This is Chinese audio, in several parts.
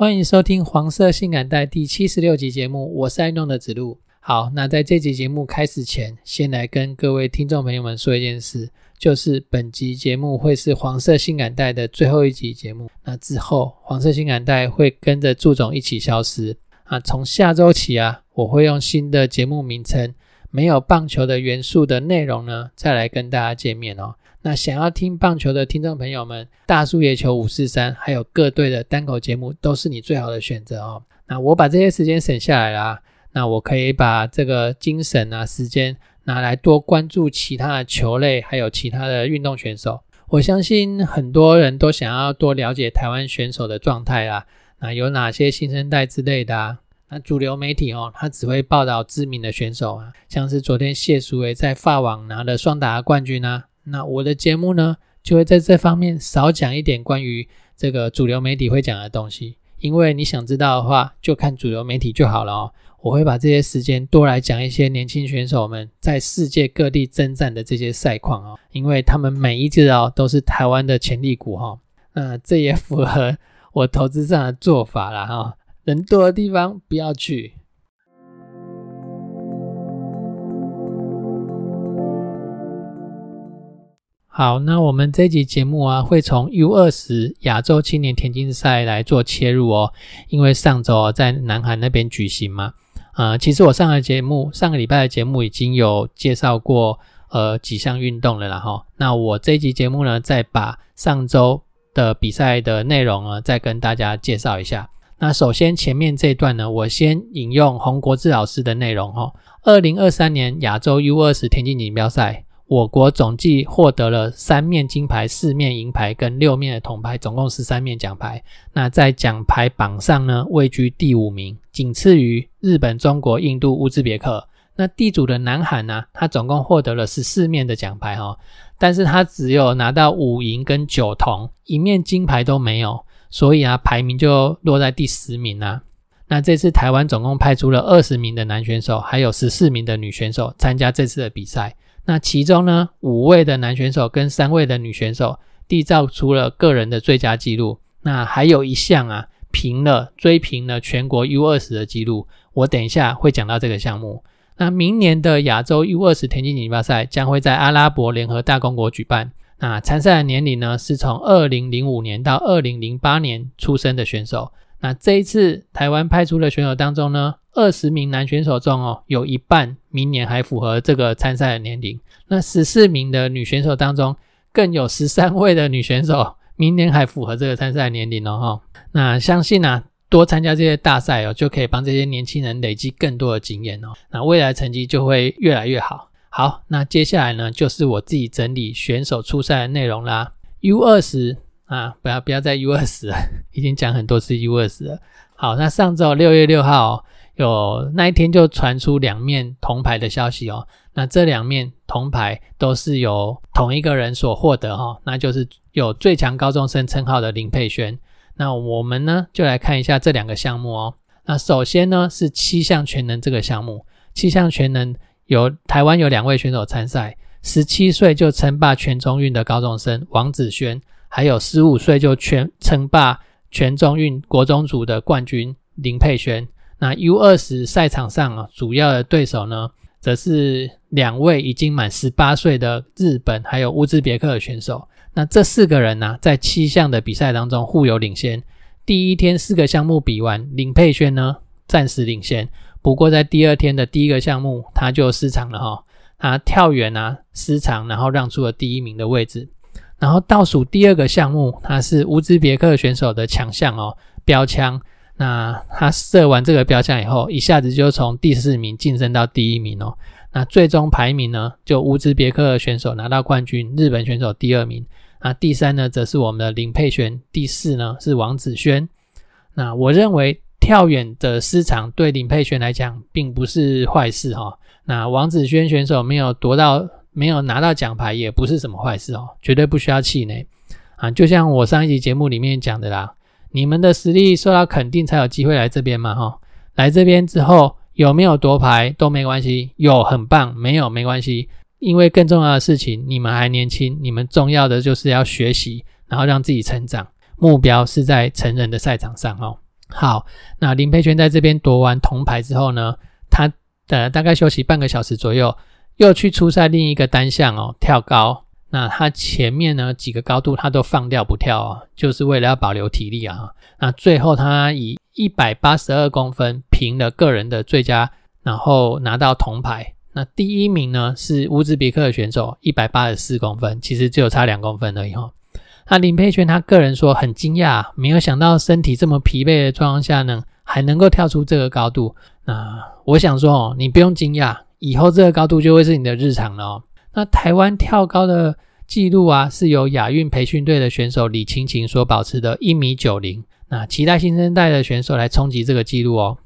欢迎收听黄色性感带第七十六集节目，我是爱弄的子路。好，那在这集节目开始前，先来跟各位听众朋友们说一件事，就是本集节目会是黄色性感带的最后一集节目。那之后，黄色性感带会跟着祝总一起消失啊。从下周起啊，我会用新的节目名称，没有棒球的元素的内容呢，再来跟大家见面哦。那想要听棒球的听众朋友们，大叔野球五四三，还有各队的单口节目，都是你最好的选择哦。那我把这些时间省下来啦，那我可以把这个精神啊时间拿来多关注其他的球类，还有其他的运动选手。我相信很多人都想要多了解台湾选手的状态啦，那有哪些新生代之类的啊？那主流媒体哦，他只会报道知名的选手啊，像是昨天谢淑薇在法网拿了双打冠军啊。那我的节目呢，就会在这方面少讲一点关于这个主流媒体会讲的东西，因为你想知道的话，就看主流媒体就好了哦。我会把这些时间多来讲一些年轻选手们在世界各地征战的这些赛况哦，因为他们每一支哦都是台湾的潜力股哈。那这也符合我投资上的做法了哈，人多的地方不要去。好，那我们这集节目啊，会从 U 二十亚洲青年田径赛来做切入哦。因为上周在南韩那边举行嘛，呃，其实我上个节目上个礼拜的节目已经有介绍过呃几项运动了啦哈。那我这集节目呢，再把上周的比赛的内容呢，再跟大家介绍一下。那首先前面这段呢，我先引用洪国志老师的内容哈。二零二三年亚洲 U 二十田径锦标赛。我国总计获得了三面金牌、四面银牌跟六面的铜牌，总共十三面奖牌。那在奖牌榜上呢，位居第五名，仅次于日本、中国、印度、乌兹别克。那地主的南韩呢，他总共获得了十四面的奖牌哈，但是他只有拿到五银跟九铜，一面金牌都没有，所以啊，排名就落在第十名啊。那这次台湾总共派出了二十名的男选手，还有十四名的女选手参加这次的比赛。那其中呢，五位的男选手跟三位的女选手缔造出了个人的最佳纪录。那还有一项啊，平了追平了全国 U 二十的纪录。我等一下会讲到这个项目。那明年的亚洲 U 二十田径锦标赛将会在阿拉伯联合大公国举办。那参赛的年龄呢，是从二零零五年到二零零八年出生的选手。那这一次台湾派出的选手当中呢？二十名男选手中哦，有一半明年还符合这个参赛的年龄。那十四名的女选手当中，更有十三位的女选手明年还符合这个参赛年龄哦。哈，那相信呢，多参加这些大赛哦，就可以帮这些年轻人累积更多的经验哦。那未来成绩就会越来越好。好，那接下来呢，就是我自己整理选手出赛的内容啦。U 二十啊，不要不要再 U 二十了，已经讲很多次 U 二十了。好，那上周六月六号。有那一天就传出两面铜牌的消息哦，那这两面铜牌都是由同一个人所获得哈，那就是有最强高中生称号的林佩轩。那我们呢就来看一下这两个项目哦。那首先呢是七项全能这个项目，七项全能有台湾有两位选手参赛，十七岁就称霸全中运的高中生王子轩，还有十五岁就全称霸全中运国中组的冠军林佩轩。那 U 二十赛场上啊，主要的对手呢，则是两位已经满十八岁的日本还有乌兹别克的选手。那这四个人呢，在七项的比赛当中互有领先。第一天四个项目比完，林佩轩呢暂时领先。不过在第二天的第一个项目，他就失常了哈，他跳远啊失常，然后让出了第一名的位置。然后倒数第二个项目，他是乌兹别克选手的强项哦，标枪。那他射完这个标枪以后，一下子就从第四名晋升到第一名哦。那最终排名呢，就乌兹别克选手拿到冠军，日本选手第二名。那第三呢，则是我们的林佩璇，第四呢是王子轩。那我认为。跳远的失常对林佩璇来讲并不是坏事哈。那王子轩选手没有夺到、没有拿到奖牌也不是什么坏事哦，绝对不需要气馁啊。就像我上一集节目里面讲的啦，你们的实力受到肯定才有机会来这边嘛哈。来这边之后有没有夺牌都没关系，有很棒，没有没关系，因为更重要的事情，你们还年轻，你们重要的就是要学习，然后让自己成长。目标是在成人的赛场上哦。好，那林佩璇在这边夺完铜牌之后呢，他的大概休息半个小时左右，又去出赛另一个单项哦，跳高。那他前面呢几个高度他都放掉不跳啊，就是为了要保留体力啊。那最后他以一百八十二公分平了个人的最佳，然后拿到铜牌。那第一名呢是乌兹别克的选手，一百八十四公分，其实只有差两公分而已哈。那林佩璇他个人说很惊讶，没有想到身体这么疲惫的状况下呢，还能够跳出这个高度。那我想说哦，你不用惊讶，以后这个高度就会是你的日常了。那台湾跳高的记录啊，是由亚运培训队的选手李晴晴所保持的一米九零。那期待新生代的选手来冲击这个记录哦。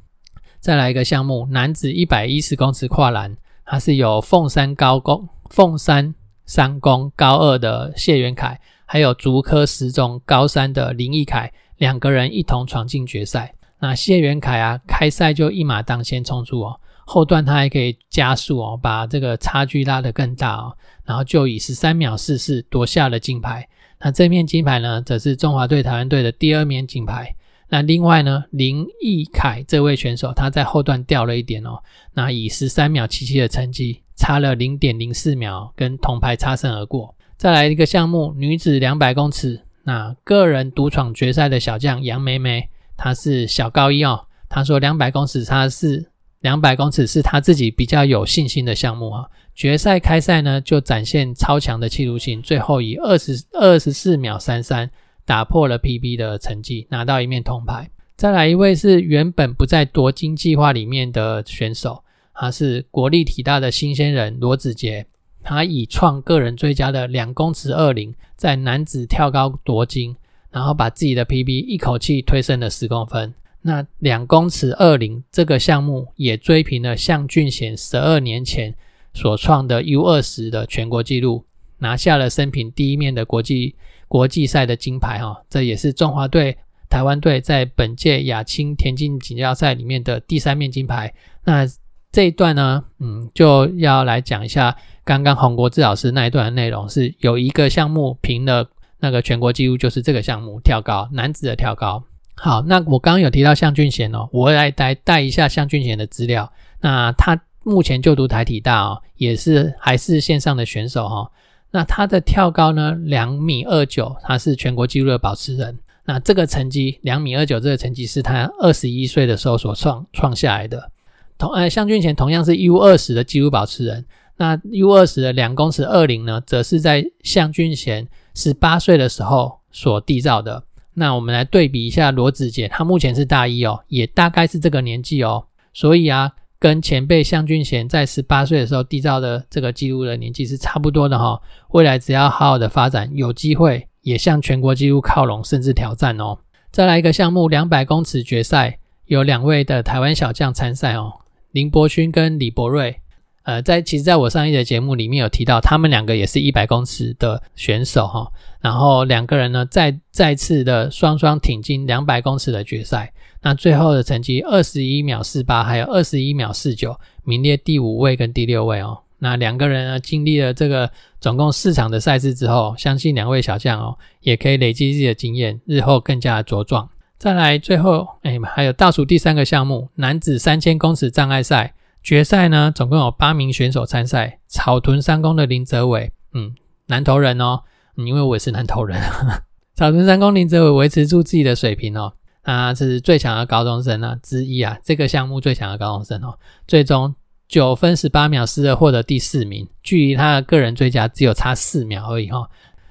再来一个项目，男子一百一十公尺跨栏，它是由凤山高工、凤山三公高二的谢元凯。还有竹科十中高三的林奕凯两个人一同闯进决赛。那谢元凯啊，开赛就一马当先冲出哦，后段他还可以加速哦，把这个差距拉得更大哦，然后就以十三秒四四夺下了金牌。那这面金牌呢，则是中华队、台湾队的第二面金牌。那另外呢，林奕凯这位选手他在后段掉了一点哦，那以十三秒七七的成绩，差了零点零四秒，跟铜牌擦身而过。再来一个项目，女子两百公尺，那个人独闯决赛的小将杨梅梅，她是小高一哦。她说两百公尺差是两百公尺是他自己比较有信心的项目啊。决赛开赛呢就展现超强的气度性，最后以二十二十四秒三三打破了 PB 的成绩，拿到一面铜牌。再来一位是原本不在夺金计划里面的选手，他是国立体大的新鲜人罗子杰。他以创个人最佳的两公尺二零，在男子跳高夺金，然后把自己的 PB 一口气推升了十公分。那两公尺二零这个项目也追平了向俊贤十二年前所创的 U 二十的全国纪录，拿下了生平第一面的国际国际赛的金牌。哈，这也是中华队、台湾队在本届亚青田径锦标赛里面的第三面金牌。那这一段呢，嗯，就要来讲一下刚刚洪国志老师那一段的内容，是有一个项目评了那个全国纪录，就是这个项目跳高，男子的跳高。好，那我刚刚有提到向俊贤哦，我来带带一下向俊贤的资料。那他目前就读台体大哦，也是还是线上的选手哈。那他的跳高呢，两米二九，他是全国纪录的保持人。那这个成绩两米二九这个成绩是他二十一岁的时候所创创下来的。同呃，向俊贤同样是 U 二十的纪录保持人。那 U 二十的两公尺二零呢，则是在向俊贤十八岁的时候所缔造的。那我们来对比一下罗子杰，他目前是大一哦，也大概是这个年纪哦。所以啊，跟前辈向俊贤在十八岁的时候缔造的这个纪录的年纪是差不多的哈。未来只要好好的发展，有机会也向全国纪录靠拢，甚至挑战哦。再来一个项目，两百公尺决赛，有两位的台湾小将参赛哦。林伯勋跟李博瑞，呃，在其实在我上一节节目里面有提到，他们两个也是一百公尺的选手哈。然后两个人呢，再再次的双双挺进两百公尺的决赛。那最后的成绩二十一秒四八，还有二十一秒四九，名列第五位跟第六位哦。那两个人呢，经历了这个总共四场的赛事之后，相信两位小将哦，也可以累积自己的经验，日后更加的茁壮。再来，最后，哎，还有倒数第三个项目，男子三千公尺障碍赛决赛呢，总共有八名选手参赛。草屯三公的林泽伟，嗯，南投人哦，因为我也是南投人。草屯三公林泽伟维持住自己的水平哦，他是最强的高中生啊之一啊，这个项目最强的高中生哦，最终九分十八秒四二获得第四名，距离他的个人最佳只有差四秒而已哈。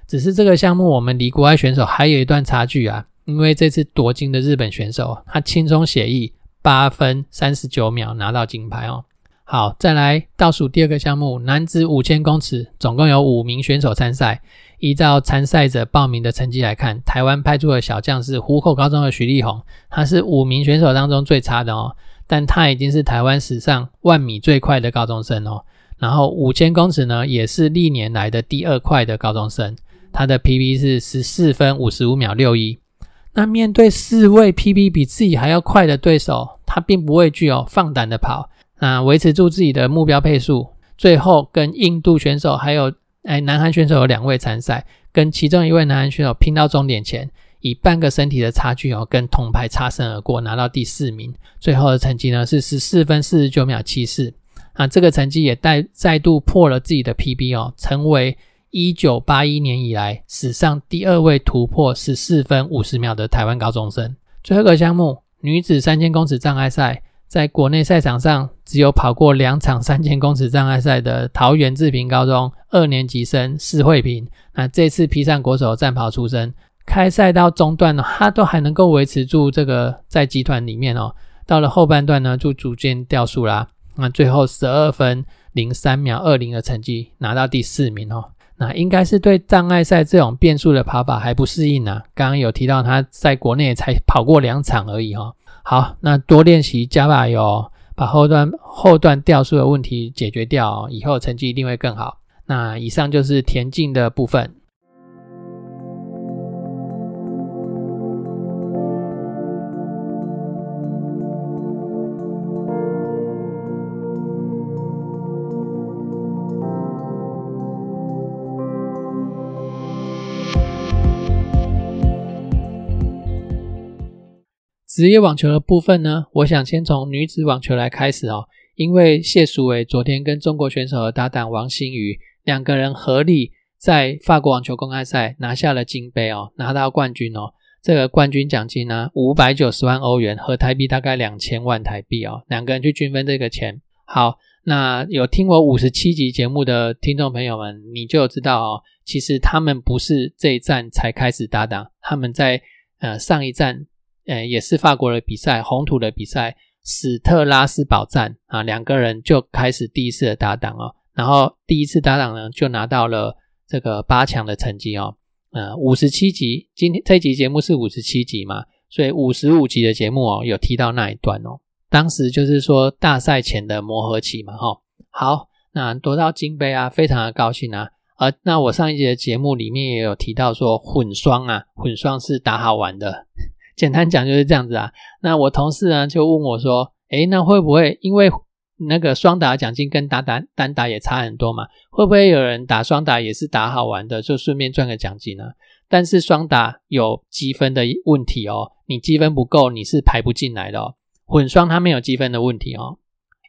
只是这个项目我们离国外选手还有一段差距啊。因为这次夺金的日本选手，他轻松写意，八分三十九秒拿到金牌哦。好，再来倒数第二个项目，男子五千公尺，总共有五名选手参赛。依照参赛者报名的成绩来看，台湾派出的小将是湖口高中的徐立宏，他是五名选手当中最差的哦，但他已经是台湾史上万米最快的高中生哦。然后五千公尺呢，也是历年来的第二快的高中生，他的 PB 是十四分五十五秒六一。那面对四位 PB 比自己还要快的对手，他并不畏惧哦，放胆的跑，那维持住自己的目标配速，最后跟印度选手还有。哎，南韩选手有两位参赛，跟其中一位南韩选手拼到终点前，以半个身体的差距哦，跟铜牌擦身而过，拿到第四名。最后的成绩呢是十四分四十九秒七四。啊，这个成绩也再再度破了自己的 PB 哦，成为一九八一年以来史上第二位突破十四分五十秒的台湾高中生。最后一个项目，女子三千公尺障碍赛。在国内赛场上，只有跑过两场三千公尺障碍赛的桃园志平高中二年级生施慧平，那这次披上国手战袍出身，开赛到中段呢，他都还能够维持住这个在集团里面哦。到了后半段呢，就逐渐掉速啦。那最后十二分零三秒二零的成绩拿到第四名哦。那应该是对障碍赛这种变速的跑法还不适应呢。刚刚有提到他在国内才跑过两场而已哈。好，那多练习加把油，把后段后段掉速的问题解决掉，以后成绩一定会更好。那以上就是田径的部分。职业网球的部分呢，我想先从女子网球来开始哦。因为谢淑薇昨天跟中国选手的搭档王欣瑜两个人合力在法国网球公开赛拿下了金杯哦，拿到冠军哦。这个冠军奖金呢，五百九十万欧元和台币大概两千万台币哦。两个人去均分这个钱。好，那有听我五十七集节目的听众朋友们，你就知道哦，其实他们不是这一站才开始搭档，他们在呃上一站。呃，也是法国的比赛，红土的比赛，史特拉斯堡站啊，两个人就开始第一次的搭档哦，然后第一次搭档呢，就拿到了这个八强的成绩哦，呃，五十七集，今天这集节目是五十七集嘛，所以五十五集的节目哦，有提到那一段哦，当时就是说大赛前的磨合期嘛，哈，好，那夺到金杯啊，非常的高兴啊，而那我上一节的节目里面也有提到说混双啊，混双是打好玩的。简单讲就是这样子啊。那我同事呢就问我说：“诶，那会不会因为那个双打奖金跟打单单打也差很多嘛？会不会有人打双打也是打好玩的，就顺便赚个奖金呢？但是双打有积分的问题哦，你积分不够你是排不进来的哦。混双它没有积分的问题哦，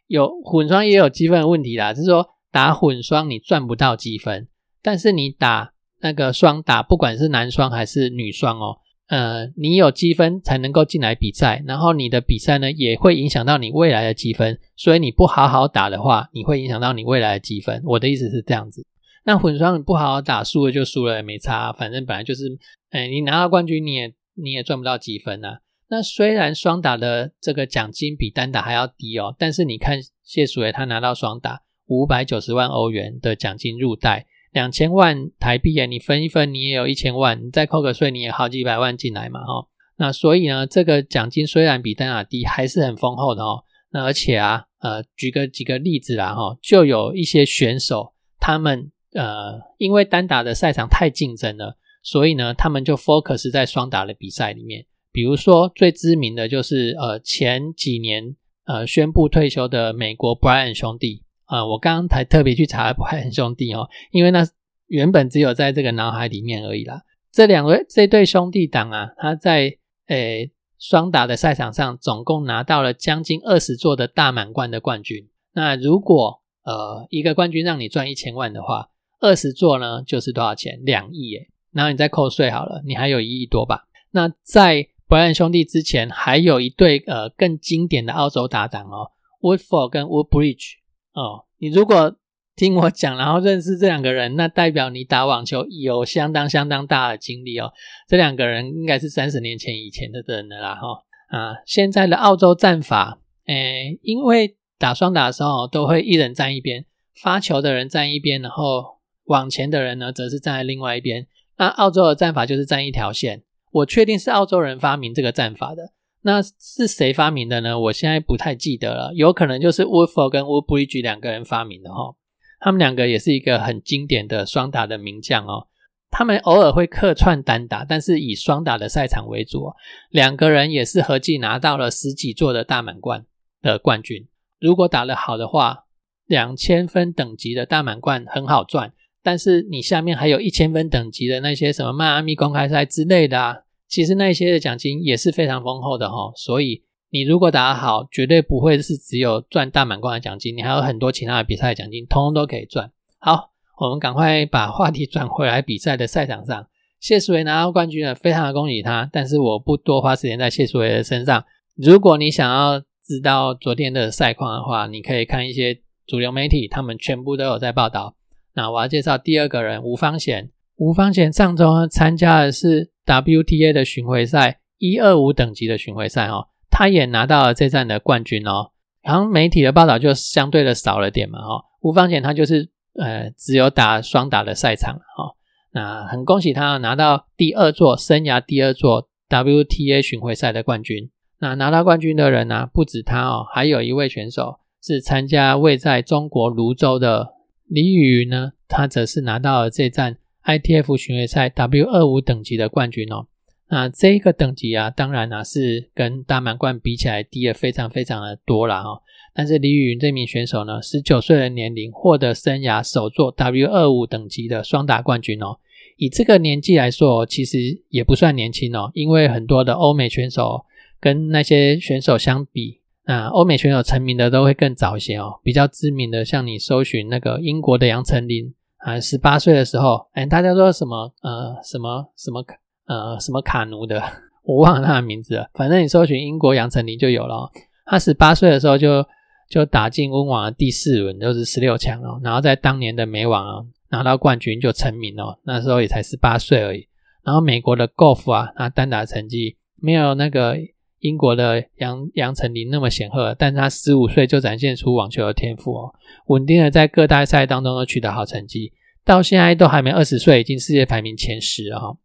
有混双也有积分的问题啦，是说打混双你赚不到积分，但是你打那个双打，不管是男双还是女双哦。”呃，你有积分才能够进来比赛，然后你的比赛呢也会影响到你未来的积分，所以你不好好打的话，你会影响到你未来的积分。我的意思是这样子。那混双你不好好打，输了就输了也没差，反正本来就是，哎，你拿到冠军你也你也赚不到积分啊。那虽然双打的这个奖金比单打还要低哦，但是你看谢淑薇她拿到双打五百九十万欧元的奖金入袋。两千万台币啊，你分一分，你也有一千万，你再扣个税，你也好几百万进来嘛，哈。那所以呢，这个奖金虽然比单打低，还是很丰厚的哦。那而且啊，呃，举个几个例子啦，哈，就有一些选手，他们呃，因为单打的赛场太竞争了，所以呢，他们就 focus 在双打的比赛里面。比如说最知名的就是呃，前几年呃宣布退休的美国 Brian 兄弟。啊，我刚刚才特别去查不海兄弟哦，因为那原本只有在这个脑海里面而已啦。这两位这对兄弟党啊，他在诶双打的赛场上总共拿到了将近二十座的大满贯的冠军。那如果呃一个冠军让你赚一千万的话，二十座呢就是多少钱？两亿诶。然后你再扣税好了，你还有一亿多吧？那在伯恩兄弟之前，还有一对呃更经典的澳洲搭档哦，Woodford 跟 Woodbridge。哦，你如果听我讲，然后认识这两个人，那代表你打网球有相当相当大的经历哦。这两个人应该是三十年前以前的人了啦，哈啊，现在的澳洲战法，诶，因为打双打的时候都会一人站一边，发球的人站一边，然后往前的人呢则是站在另外一边。那澳洲的战法就是站一条线。我确定是澳洲人发明这个战法的。那是谁发明的呢？我现在不太记得了，有可能就是 Woodford 跟 Woodbridge 两个人发明的哈。他们两个也是一个很经典的双打的名将哦。他们偶尔会客串单打，但是以双打的赛场为主。两个人也是合计拿到了十几座的大满贯的冠军。如果打得好的话，两千分等级的大满贯很好赚。但是你下面还有一千分等级的那些什么迈阿密公开赛之类的啊。其实那些的奖金也是非常丰厚的哈，所以你如果打得好，绝对不会是只有赚大满贯的奖金，你还有很多其他的比赛奖金，通通都可以赚。好，我们赶快把话题转回来比赛的赛场上。谢淑薇拿到冠军了，非常的恭喜他。但是我不多花时间在谢淑薇的身上。如果你想要知道昨天的赛况的话，你可以看一些主流媒体，他们全部都有在报道。那我要介绍第二个人吴方贤。吴方贤上周呢参加的是。WTA 的巡回赛一二五等级的巡回赛哦，他也拿到了这站的冠军哦。然后媒体的报道就相对的少了点嘛哦。吴方贤他就是呃只有打双打的赛场哦。那很恭喜他拿到第二座生涯第二座 WTA 巡回赛的冠军。那拿到冠军的人呢不止他哦，还有一位选手是参加位在中国泸州的李宇云呢，他则是拿到了这站。ITF 巡回赛 W 二五等级的冠军哦，那这个等级啊，当然啊是跟大满贯比起来低了非常非常的多了哈。但是李宇云这名选手呢，十九岁的年龄获得生涯首座 W 二五等级的双打冠军哦。以这个年纪来说，其实也不算年轻哦，因为很多的欧美选手跟那些选手相比，那欧美选手成名的都会更早一些哦。比较知名的，像你搜寻那个英国的杨丞琳。啊，十八岁的时候，哎，大家说什么？呃，什么什么呃，什么卡奴的？我忘了他的名字了。反正你搜寻英国杨丞琳就有了。他十八岁的时候就就打进温网的第四轮，就是十六强哦。然后在当年的美网啊拿到冠军就成名哦。那时候也才十八岁而已。然后美国的 Golf 啊，那单打成绩没有那个英国的杨杨丞琳那么显赫，但他十五岁就展现出网球的天赋哦。稳定的在各大赛当中都取得好成绩，到现在都还没二十岁，已经世界排名前十了哈。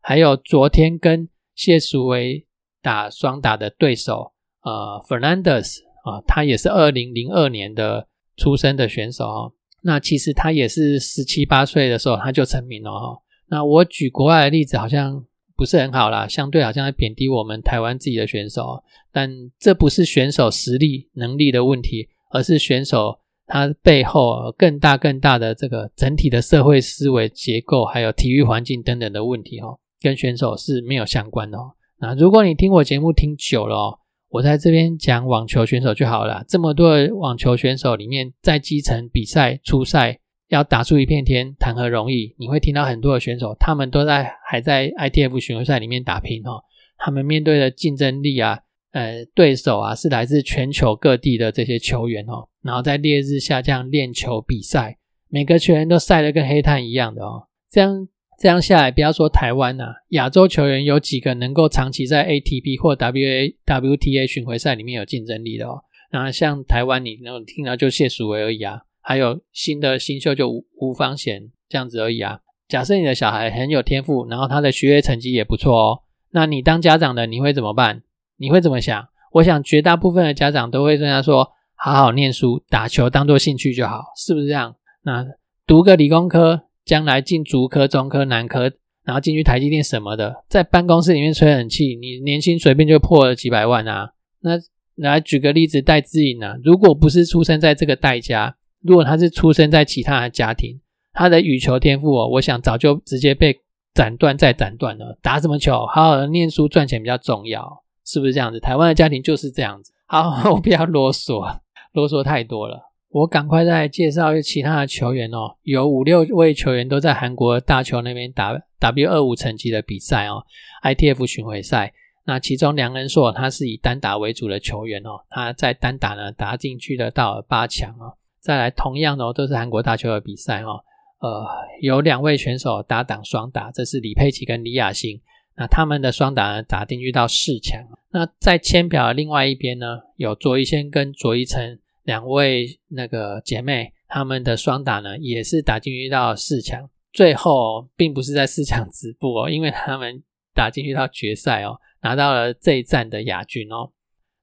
还有昨天跟谢淑薇打双打的对手，呃，Fernandez 啊，他也是二零零二年的出生的选手哦。那其实他也是十七八岁的时候他就成名了哈。那我举国外的例子好像不是很好啦，相对好像在贬低我们台湾自己的选手，但这不是选手实力能力的问题，而是选手。他背后更大更大的这个整体的社会思维结构，还有体育环境等等的问题哦，跟选手是没有相关的哦。那如果你听我节目听久了哦，我在这边讲网球选手就好了。这么多网球选手里面，在基层比赛、初赛要打出一片天，谈何容易？你会听到很多的选手，他们都在还在 ITF 巡回赛里面打拼哦，他们面对的竞争力啊。呃，对手啊是来自全球各地的这些球员哦，然后在烈日下这样练球比赛，每个球员都晒得跟黑炭一样的哦。这样这样下来，不要说台湾呐，亚洲球员有几个能够长期在 ATP 或 WA WTA 巡回赛里面有竞争力的哦？那像台湾，你能听到就谢淑薇而已啊，还有新的新秀就吴吴方贤这样子而已啊。假设你的小孩很有天赋，然后他的学业成绩也不错哦，那你当家长的你会怎么办？你会怎么想？我想绝大部分的家长都会跟他说：“好好念书，打球当做兴趣就好，是不是这样？”那读个理工科，将来进竹科、中科、南科，然后进去台积电什么的，在办公室里面吹冷气，你年薪随便就破了几百万啊！那来举个例子，戴志颖啊，如果不是出生在这个代家，如果他是出生在其他的家庭，他的羽球天赋哦，我想早就直接被斩断再斩断了。打什么球？好好的念书赚钱比较重要。是不是这样子？台湾的家庭就是这样子。好，我不要啰嗦，啰嗦太多了。我赶快再介绍其他的球员哦。有五六位球员都在韩国大球那边打 W 二五层级的比赛哦，ITF 巡回赛。那其中梁恩硕他是以单打为主的球员哦，他在单打呢打进去的到了八强哦。再来，同样的哦都是韩国大球的比赛哦。呃，有两位选手搭档双打，这是李佩琦跟李雅欣。那他们的双打呢打进去到四强。那在签表的另外一边呢，有卓一谦跟卓一成两位那个姐妹，她们的双打呢也是打进去到四强，最后并不是在四强止步哦，因为他们打进去到决赛哦，拿到了这一站的亚军哦。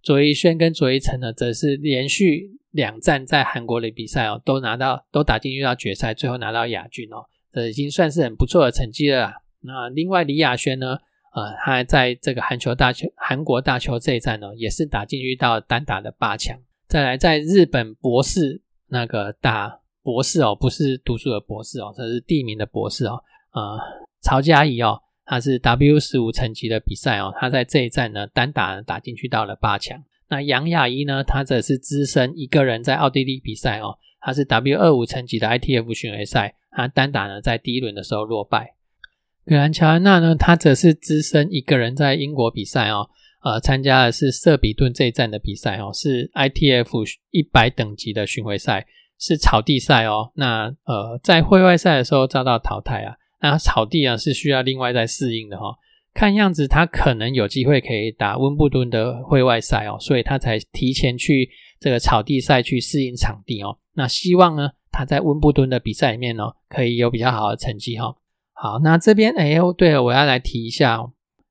卓一轩跟卓一成呢，则是连续两站在韩国的比赛哦，都拿到都打进去到决赛，最后拿到亚军哦，这已经算是很不错的成绩了。那另外李亚轩呢？呃，他在这个韩球大球韩国大球这一站呢，也是打进去到单打的八强。再来，在日本博士那个打博士哦，不是读书的博士哦，这是地名的博士哦。呃，曹佳怡哦，他是 W 十五层级的比赛哦，他在这一站呢单打打进去到了八强。那杨雅一呢，他则是资深一个人在奥地利比赛哦，他是 W 二五层级的 ITF 巡回赛，他单打呢在第一轮的时候落败。格兰乔安娜呢，她则是资深一个人在英国比赛哦，呃，参加的是瑟比顿这一站的比赛哦，是 ITF 一百等级的巡回赛，是草地赛哦。那呃，在会外赛的时候遭到淘汰啊，那草地啊是需要另外再适应的哈。看样子他可能有机会可以打温布顿的会外赛哦，所以他才提前去这个草地赛去适应场地哦。那希望呢，他在温布顿的比赛里面呢，可以有比较好的成绩哈。好，那这边哎呦，对了，我要来提一下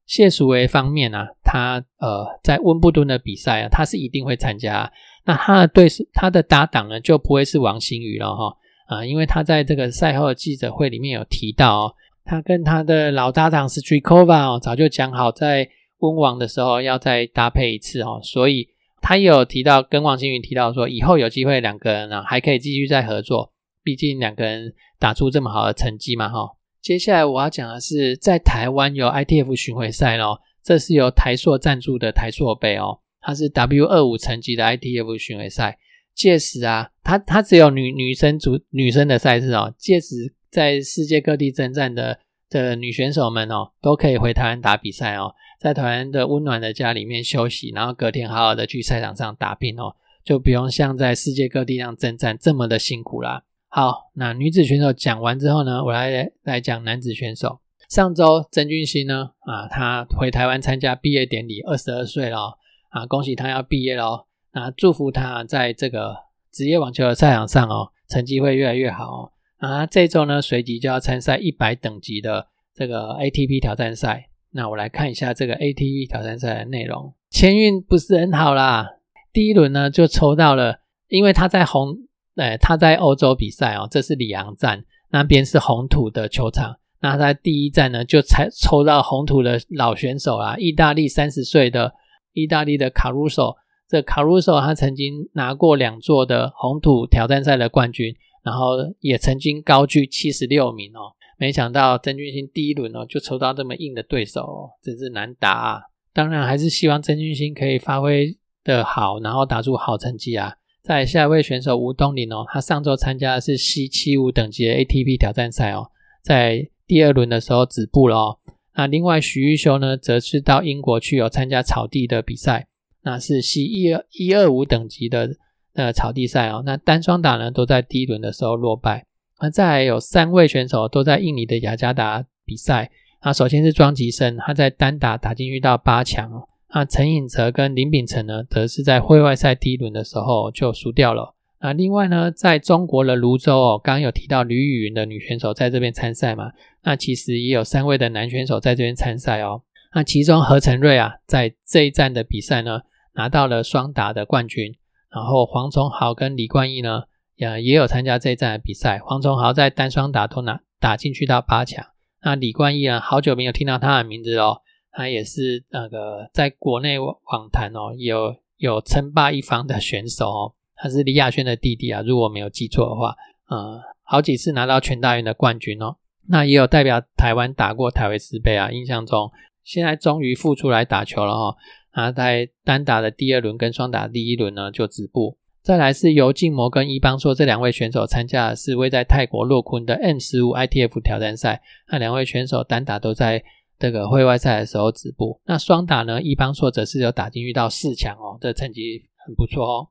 谢淑薇方面啊，他呃在温布顿的比赛啊，他是一定会参加。那他的对手，他的搭档呢，就不会是王星宇了哈啊，因为他在这个赛后的记者会里面有提到哦，他跟他的老搭档 Strikova 哦，早就讲好在温网的时候要再搭配一次哦，所以他也有提到跟王星宇提到说，以后有机会两个人呢还可以继续再合作，毕竟两个人打出这么好的成绩嘛哈。接下来我要讲的是，在台湾有 ITF 巡回赛咯，这是由台硕赞助的台硕杯哦，它是 W 二五层级的 ITF 巡回赛。届时啊，它它只有女女生组女生的赛事哦。届时在世界各地征战的的女选手们哦，都可以回台湾打比赛哦，在台湾的温暖的家里面休息，然后隔天好好的去赛场上打拼哦，就不用像在世界各地那样征战这么的辛苦啦。好，那女子选手讲完之后呢，我来来讲男子选手。上周曾俊欣呢，啊，他回台湾参加毕业典礼，二十二岁了，啊，恭喜他要毕业了，那祝福他在这个职业网球的赛场上哦，成绩会越来越好哦。啊，这周呢，随即就要参赛一百等级的这个 ATP 挑战赛。那我来看一下这个 ATP 挑战赛的内容，签运不是很好啦。第一轮呢就抽到了，因为他在红。哎，他在欧洲比赛哦，这是里昂站那边是红土的球场。那他在第一站呢，就才抽到红土的老选手啊，意大利三十岁的意大利的卡鲁索。这卡鲁索他曾经拿过两座的红土挑战赛的冠军，然后也曾经高居七十六名哦。没想到曾俊欣第一轮哦就抽到这么硬的对手，哦，真是难打。啊。当然还是希望曾俊欣可以发挥的好，然后打出好成绩啊。在下一位选手吴东林哦，他上周参加的是 C 七五等级的 ATP 挑战赛哦，在第二轮的时候止步了哦。那另外许玉修呢，则是到英国去有参加草地的比赛，那是 C 一二一二五等级的呃草地赛哦。那单双打呢，都在第一轮的时候落败。那再有三位选手都在印尼的雅加达比赛。那首先是庄吉生，他在单打打进去到八强。那陈颖哲跟林秉成呢，则是在会外赛第一轮的时候就输掉了。那另外呢，在中国的泸州哦，刚刚有提到吕雨云的女选手在这边参赛嘛？那其实也有三位的男选手在这边参赛哦。那其中何成瑞啊，在这一站的比赛呢，拿到了双打的冠军。然后黄崇豪跟李冠毅呢，也也有参加这一站的比赛。黄崇豪在单双打都拿打进去到八强。那李冠毅啊，好久没有听到他的名字哦。他也是那个在国内网坛哦，有有称霸一方的选手哦。他是李亚轩的弟弟啊，如果没有记错的话，呃，好几次拿到全大运的冠军哦。那也有代表台湾打过台维斯杯啊，印象中现在终于复出来打球了哈。啊，在单打的第二轮跟双打第一轮呢就止步。再来是由静摩跟伊邦硕这两位选手参加的是位在泰国洛坤的 M 十五 ITF 挑战赛，那两位选手单打都在。这个会外赛的时候止步，那双打呢？一帮挫折是有打进遇到四强哦，这成绩很不错哦。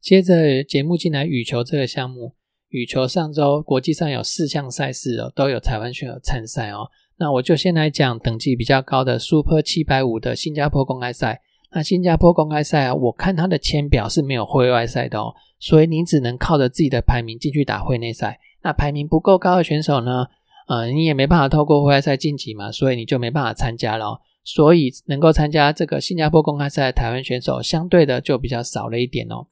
接着节目进来羽球这个项目，羽球上周国际上有四项赛事哦，都有台湾选手参赛哦。那我就先来讲等级比较高的 Super 七百五的新加坡公开赛。那新加坡公开赛啊，我看它的签表是没有会外赛的哦，所以你只能靠着自己的排名进去打会内赛。那排名不够高的选手呢，呃，你也没办法透过会外赛晋级嘛，所以你就没办法参加了。所以能够参加这个新加坡公开赛的台湾选手，相对的就比较少了一点哦。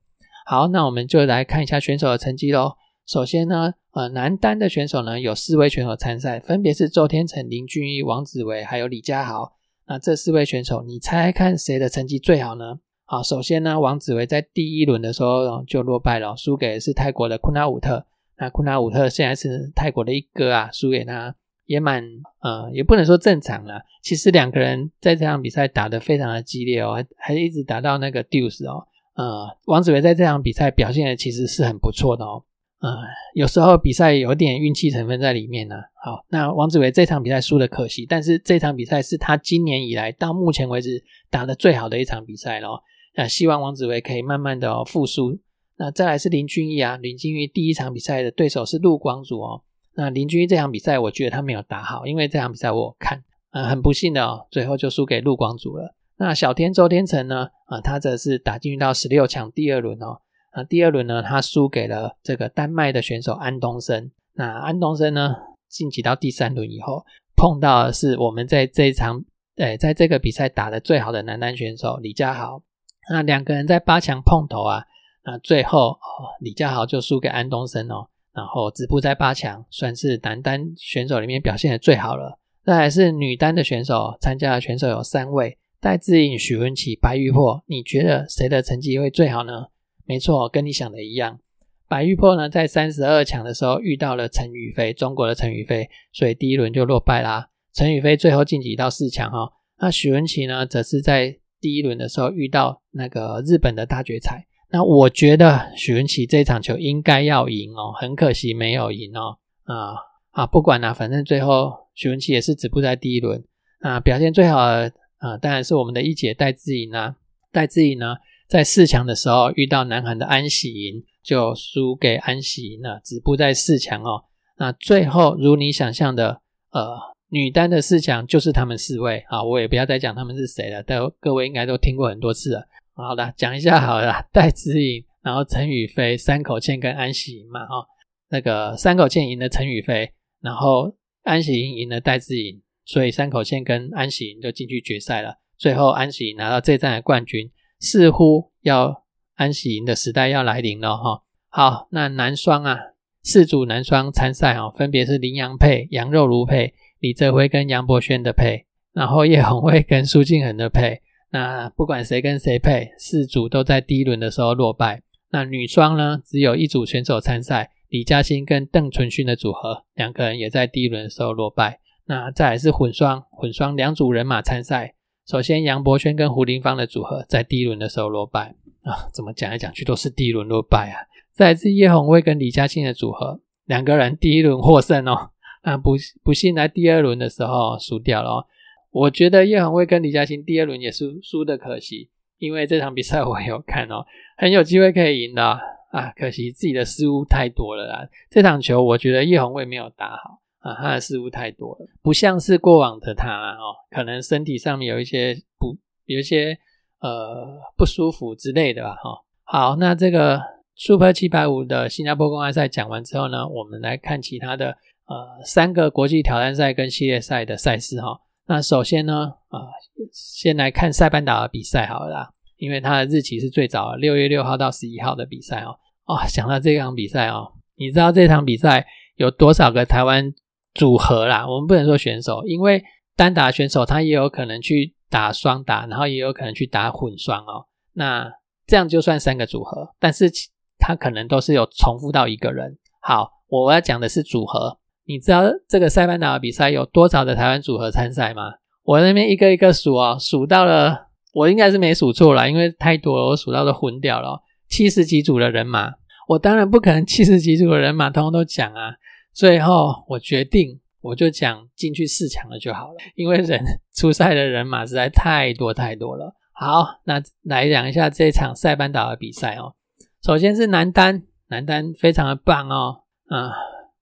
好，那我们就来看一下选手的成绩喽。首先呢，呃，男单的选手呢有四位选手参赛，分别是周天成、林俊逸、王子维还有李佳豪。那这四位选手，你猜猜看谁的成绩最好呢？好，首先呢，王子维在第一轮的时候就落败了，输给是泰国的库纳武特。那库纳武特现在是泰国的一哥啊，输给他也蛮呃，也不能说正常了。其实两个人在这场比赛打得非常的激烈哦，还还一直打到那个 deuce 哦。呃，王子维在这场比赛表现的其实是很不错的哦。呃，有时候比赛有点运气成分在里面呢。好，那王子维这场比赛输的可惜，但是这场比赛是他今年以来到目前为止打的最好的一场比赛咯。那希望王子维可以慢慢的复苏。那再来是林俊逸啊，林俊逸第一场比赛的对手是陆光祖哦。那林俊逸这场比赛我觉得他没有打好，因为这场比赛我看，呃，很不幸的哦，最后就输给陆光祖了。那小天周天成呢，啊，他则是打进到十六强第二轮哦。那第二轮呢，他输给了这个丹麦的选手安东森。那安东森呢，晋级到第三轮以后，碰到的是我们在这一场，呃，在这个比赛打的最好的男单选手李佳豪。那两个人在八强碰头啊，那最后哦，李佳豪就输给安东森哦，然后止步在八强，算是男单选手里面表现的最好了。再来是女单的选手，参加的选手有三位，戴资颖、许文琪、白玉珀。你觉得谁的成绩会最好呢？没错，跟你想的一样。白玉珀呢，在三十二强的时候遇到了陈雨菲，中国的陈雨菲，所以第一轮就落败啦。陈雨菲最后晋级到四强哈。那许文琪呢，则是在第一轮的时候遇到那个日本的大决赛。那我觉得许文琪这场球应该要赢哦，很可惜没有赢哦。啊啊，不管啦，反正最后许文琪也是止步在第一轮。啊，表现最好的啊，当然是我们的一姐戴资颖啦。戴资颖呢？在四强的时候遇到南韩的安喜莹，就输给安喜莹了，止步在四强哦。那最后如你想象的，呃，女单的四强就是他们四位啊，我也不要再讲他们是谁了，但各位应该都听过很多次了。好的，讲一下好了，戴资颖，然后陈雨菲、三口茜跟安喜莹嘛，哈，那个三口茜赢了陈雨菲，然后安喜莹赢了戴资颖，所以三口茜跟安喜莹就进去决赛了。最后安喜莹拿到这站的冠军。似乎要安喜赢的时代要来临了哈。好，那男双啊，四组男双参赛哦，分别是林洋配、杨肉如配、李泽辉跟杨博轩的配，然后叶红卫跟苏敬恒的配。那不管谁跟谁配，四组都在第一轮的时候落败。那女双呢，只有一组选手参赛，李嘉欣跟邓淳勋的组合，两个人也在第一轮的时候落败。那再来是混双，混双两组人马参赛。首先，杨博轩跟胡林芳的组合在第一轮的时候落败啊，怎么讲来讲去都是第一轮落败啊。再来是叶红卫跟李嘉欣的组合，两个人第一轮获胜哦，啊不不幸在第二轮的时候输掉了哦。我觉得叶红卫跟李嘉欣第二轮也输输的可惜，因为这场比赛我有看哦，很有机会可以赢的啊，可惜自己的失误太多了啦。这场球我觉得叶红卫没有打好。啊，他的失误太多了，不像是过往的他哦，可能身体上面有一些不有一些呃不舒服之类的吧哈。好，那这个 Super 七百五的新加坡公开赛讲完之后呢，我们来看其他的呃三个国际挑战赛跟系列赛的赛事哈。那首先呢，啊，先来看塞班岛的比赛好了，因为它的日期是最早六月六号到十一号的比赛哦。哦，想到这场比赛哦，你知道这场比赛有多少个台湾？组合啦，我们不能说选手，因为单打选手他也有可能去打双打，然后也有可能去打混双哦。那这样就算三个组合，但是他可能都是有重复到一个人。好，我要讲的是组合。你知道这个塞班岛比赛有多少的台湾组合参赛吗？我那边一个一个数哦，数到了，我应该是没数错了，因为太多了，我数到都昏掉了。七十几组的人马，我当然不可能七十几组的人马通通都讲啊。最后，我决定，我就讲进去四强了就好了，因为人出赛的人马实在太多太多了。好，那来讲一下这场塞班岛的比赛哦。首先是男单，男单非常的棒哦。啊，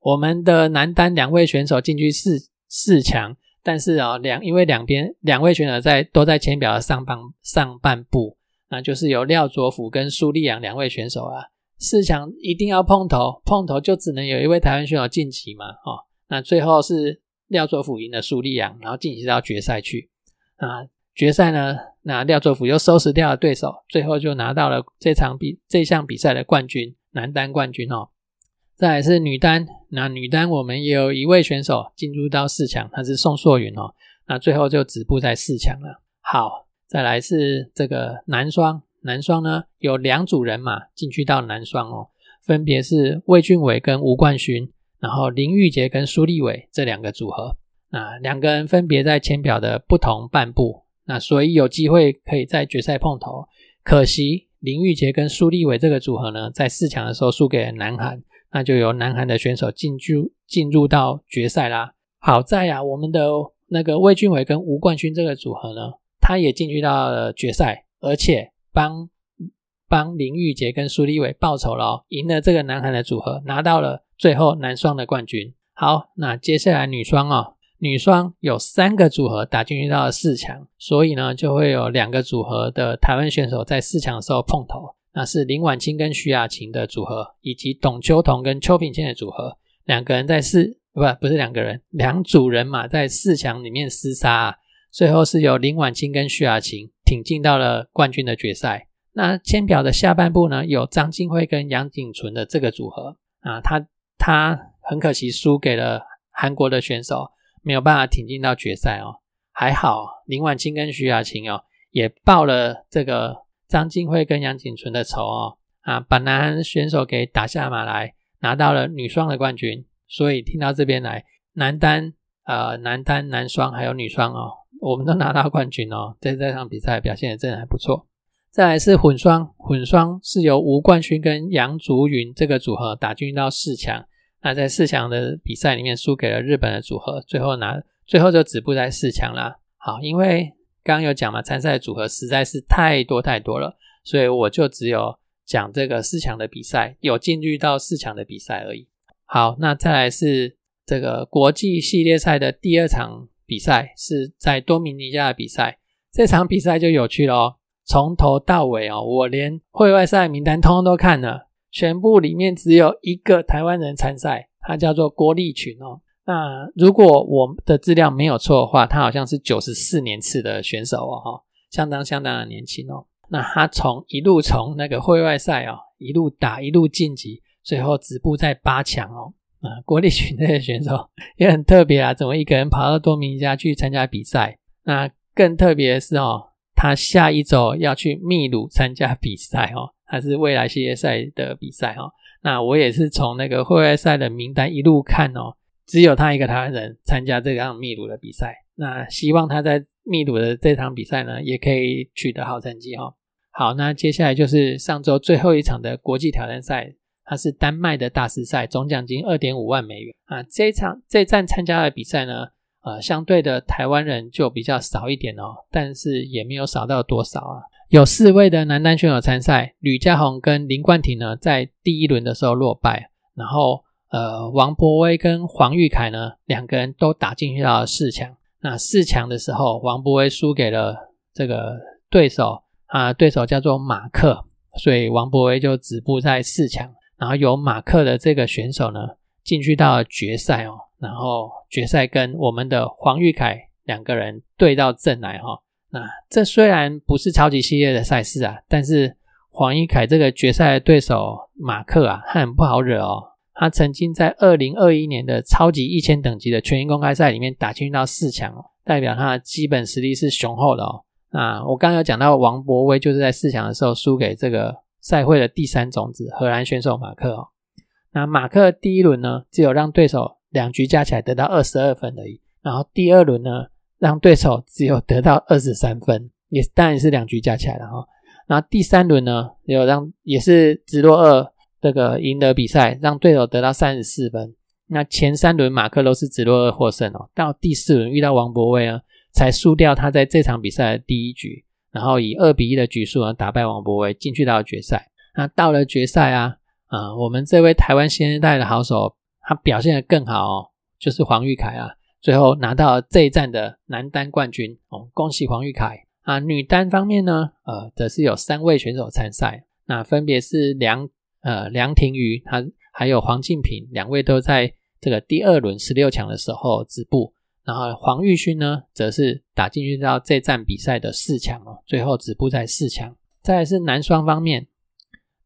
我们的男单两位选手进去四四强，但是啊，两因为两边两位选手在都在签表的上半上半部，那就是有廖卓甫跟苏立阳两位选手啊，四强一定要碰头，碰头就只能有一位台湾选手晋级嘛，哦，那最后是廖卓甫赢了苏立阳，然后晋级到决赛去啊。决赛呢，那廖卓甫又收拾掉了对手，最后就拿到了这场比这项比赛的冠军，男单冠军哦。再来是女单，那女单我们也有一位选手进入到四强，他是宋硕云哦。那最后就止步在四强了。好，再来是这个男双，男双呢有两组人马进去到男双哦，分别是魏俊伟跟吴冠勋，然后林玉杰跟苏立伟这两个组合。那两个人分别在签表的不同半部。那所以有机会可以在决赛碰头，可惜林玉杰跟苏立伟这个组合呢，在四强的时候输给了南韩，那就由南韩的选手进入进入到决赛啦。好在啊，我们的那个魏俊伟跟吴冠勋这个组合呢，他也进去到了决赛，而且帮帮林玉杰跟苏立伟报仇了，赢了这个南韩的组合，拿到了最后男双的冠军。好，那接下来女双哦。女双有三个组合打进去到了四强，所以呢就会有两个组合的台湾选手在四强的时候碰头，那是林婉清跟徐雅琴的组合，以及董秋彤跟邱品倩的组合，两个人在四不不是两个人，两组人马在四强里面厮杀，最后是由林婉清跟徐雅琴挺进到了冠军的决赛。那签表的下半部呢，有张金辉跟杨景纯的这个组合啊，他他很可惜输给了韩国的选手。没有办法挺进到决赛哦，还好林婉清跟徐雅琴哦也报了这个张金辉跟杨景纯的仇哦啊，把男韩选手给打下马来，拿到了女双的冠军。所以听到这边来，男单呃男单男双还有女双哦，我们都拿到冠军哦，在这场比赛表现的真的还不错。再来是混双，混双是由吴冠勋跟杨竹云这个组合打进到四强。那在四强的比赛里面输给了日本的组合，最后拿最后就止步在四强啦。好，因为刚刚有讲嘛，参赛组合实在是太多太多了，所以我就只有讲这个四强的比赛，有进入到四强的比赛而已。好，那再来是这个国际系列赛的第二场比赛，是在多米尼加的比赛。这场比赛就有趣了哦，从头到尾哦，我连会外赛名单通通都看了。全部里面只有一个台湾人参赛，他叫做郭立群哦。那如果我的资料没有错的话，他好像是九十四年次的选手哦，相当相当的年轻哦。那他从一路从那个会外赛哦，一路打一路晋级，最后止步在八强哦。啊，郭力群这个选手也很特别啊，怎么一个人跑到多米尼加去参加比赛？那更特别的是哦，他下一周要去秘鲁参加比赛哦。还是未来系列赛的比赛哦，那我也是从那个会外赛的名单一路看哦，只有他一个台湾人参加这样秘鲁的比赛，那希望他在秘鲁的这场比赛呢，也可以取得好成绩哈。好，那接下来就是上周最后一场的国际挑战赛，它是丹麦的大师赛，总奖金二点五万美元啊。这场这站参加的比赛呢，呃，相对的台湾人就比较少一点哦，但是也没有少到多少啊。有四位的男单选手参赛，吕家宏跟林冠廷呢，在第一轮的时候落败，然后呃，王博威跟黄玉凯呢，两个人都打进去到四强。那四强的时候，王博威输给了这个对手啊，对手叫做马克，所以王博威就止步在四强。然后由马克的这个选手呢，进去到决赛哦，然后决赛跟我们的黄玉凯两个人对到阵来哈。那这虽然不是超级系列的赛事啊，但是黄一凯这个决赛的对手马克啊，他很不好惹哦。他曾经在二零二一年的超级一千等级的全英公开赛里面打进到四强哦，代表他的基本实力是雄厚的哦。那我刚刚有讲到王博威就是在四强的时候输给这个赛会的第三种子荷兰选手马克哦。那马克第一轮呢，只有让对手两局加起来得到二十二分而已，然后第二轮呢。让对手只有得到二十三分，也当然是两局加起来了哈。然后第三轮呢，有让也是直落二这个赢得比赛，让对手得到三十四分。那前三轮马克都是直落二获胜哦，到第四轮遇到王博威啊，才输掉他在这场比赛的第一局，然后以二比一的局数呢打败王博威，进去到决赛。那到了决赛啊，啊，我们这位台湾新生代的好手，他表现的更好哦，就是黄玉凯啊。最后拿到这一站的男单冠军哦，恭喜黄玉凯啊！女单方面呢，呃，则是有三位选手参赛，那分别是梁呃梁廷瑜，他还有黄静平两位都在这个第二轮十六强的时候止步，然后黄玉勋呢，则是打进去到这站比赛的四强哦，最后止步在四强。再是男双方面，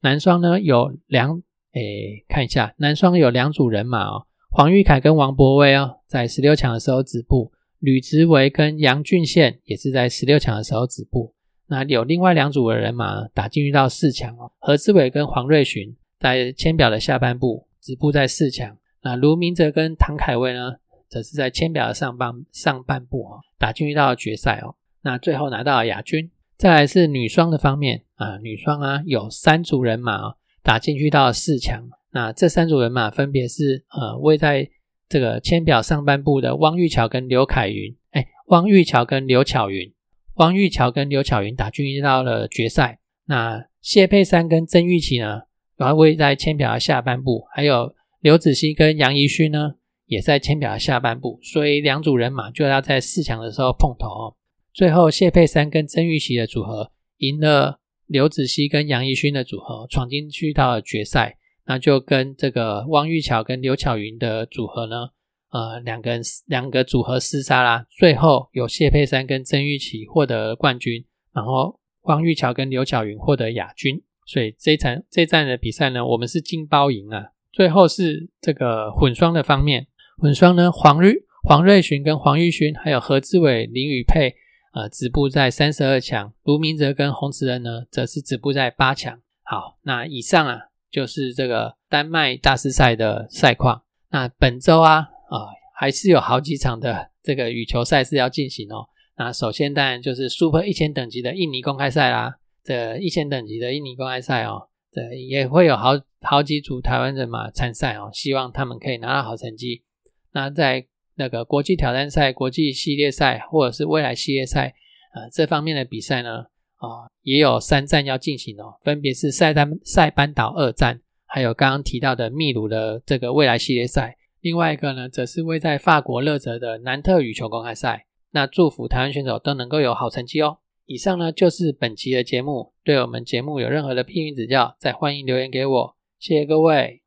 男双呢有两诶，看一下男双有两组人马哦。黄玉凯跟王博威哦，在十六强的时候止步；吕植维跟杨俊宪也是在十六强的时候止步。那有另外两组的人马打进去到四强哦。何志伟跟黄瑞寻在签表的下半部止步在四强。那卢明哲跟唐凯威呢，则是在签表的上半上半部哦，打进去到决赛哦。那最后拿到了亚军。再来是女双的方面啊，女双啊有三组人马哦，打进去到四强。那这三组人马分别是呃位在这个签表上半部的汪玉桥跟刘凯云，哎，汪玉桥跟刘巧云，汪玉桥跟刘巧云打进去到了决赛。那谢佩珊跟曾玉琪呢，然后位在签表的下半部，还有刘子熙跟杨怡勋呢，也在签表的下半部，所以两组人马就要在四强的时候碰头哦。最后谢佩珊跟曾玉琪的组合赢了刘子熙跟杨怡勋的组合，闯进去到了决赛。那就跟这个汪玉桥跟刘巧云的组合呢，呃，两个两个组合厮杀啦，最后有谢佩珊跟曾玉琪获得冠军，然后汪玉桥跟刘巧云获得亚军。所以这场这站的比赛呢，我们是金包银啊。最后是这个混双的方面，混双呢，黄瑞黄瑞寻跟黄玉勋，还有何志伟林宇佩，呃，止步在三十二强。卢明哲跟洪慈恩呢，则是止步在八强。好，那以上啊。就是这个丹麦大师赛的赛况。那本周啊啊，还是有好几场的这个羽球赛事要进行哦。那首先当然就是 Super 一千等级的印尼公开赛啦。这一千等级的印尼公开赛哦，这也会有好好几组台湾人马参赛哦。希望他们可以拿到好成绩。那在那个国际挑战赛、国际系列赛或者是未来系列赛呃这方面的比赛呢？啊，也有三站要进行哦，分别是塞丹塞班岛二站，还有刚刚提到的秘鲁的这个未来系列赛。另外一个呢，则是位在法国勒泽的南特羽球公开赛。那祝福台湾选手都能够有好成绩哦。以上呢就是本期的节目，对我们节目有任何的批评指教，再欢迎留言给我。谢谢各位。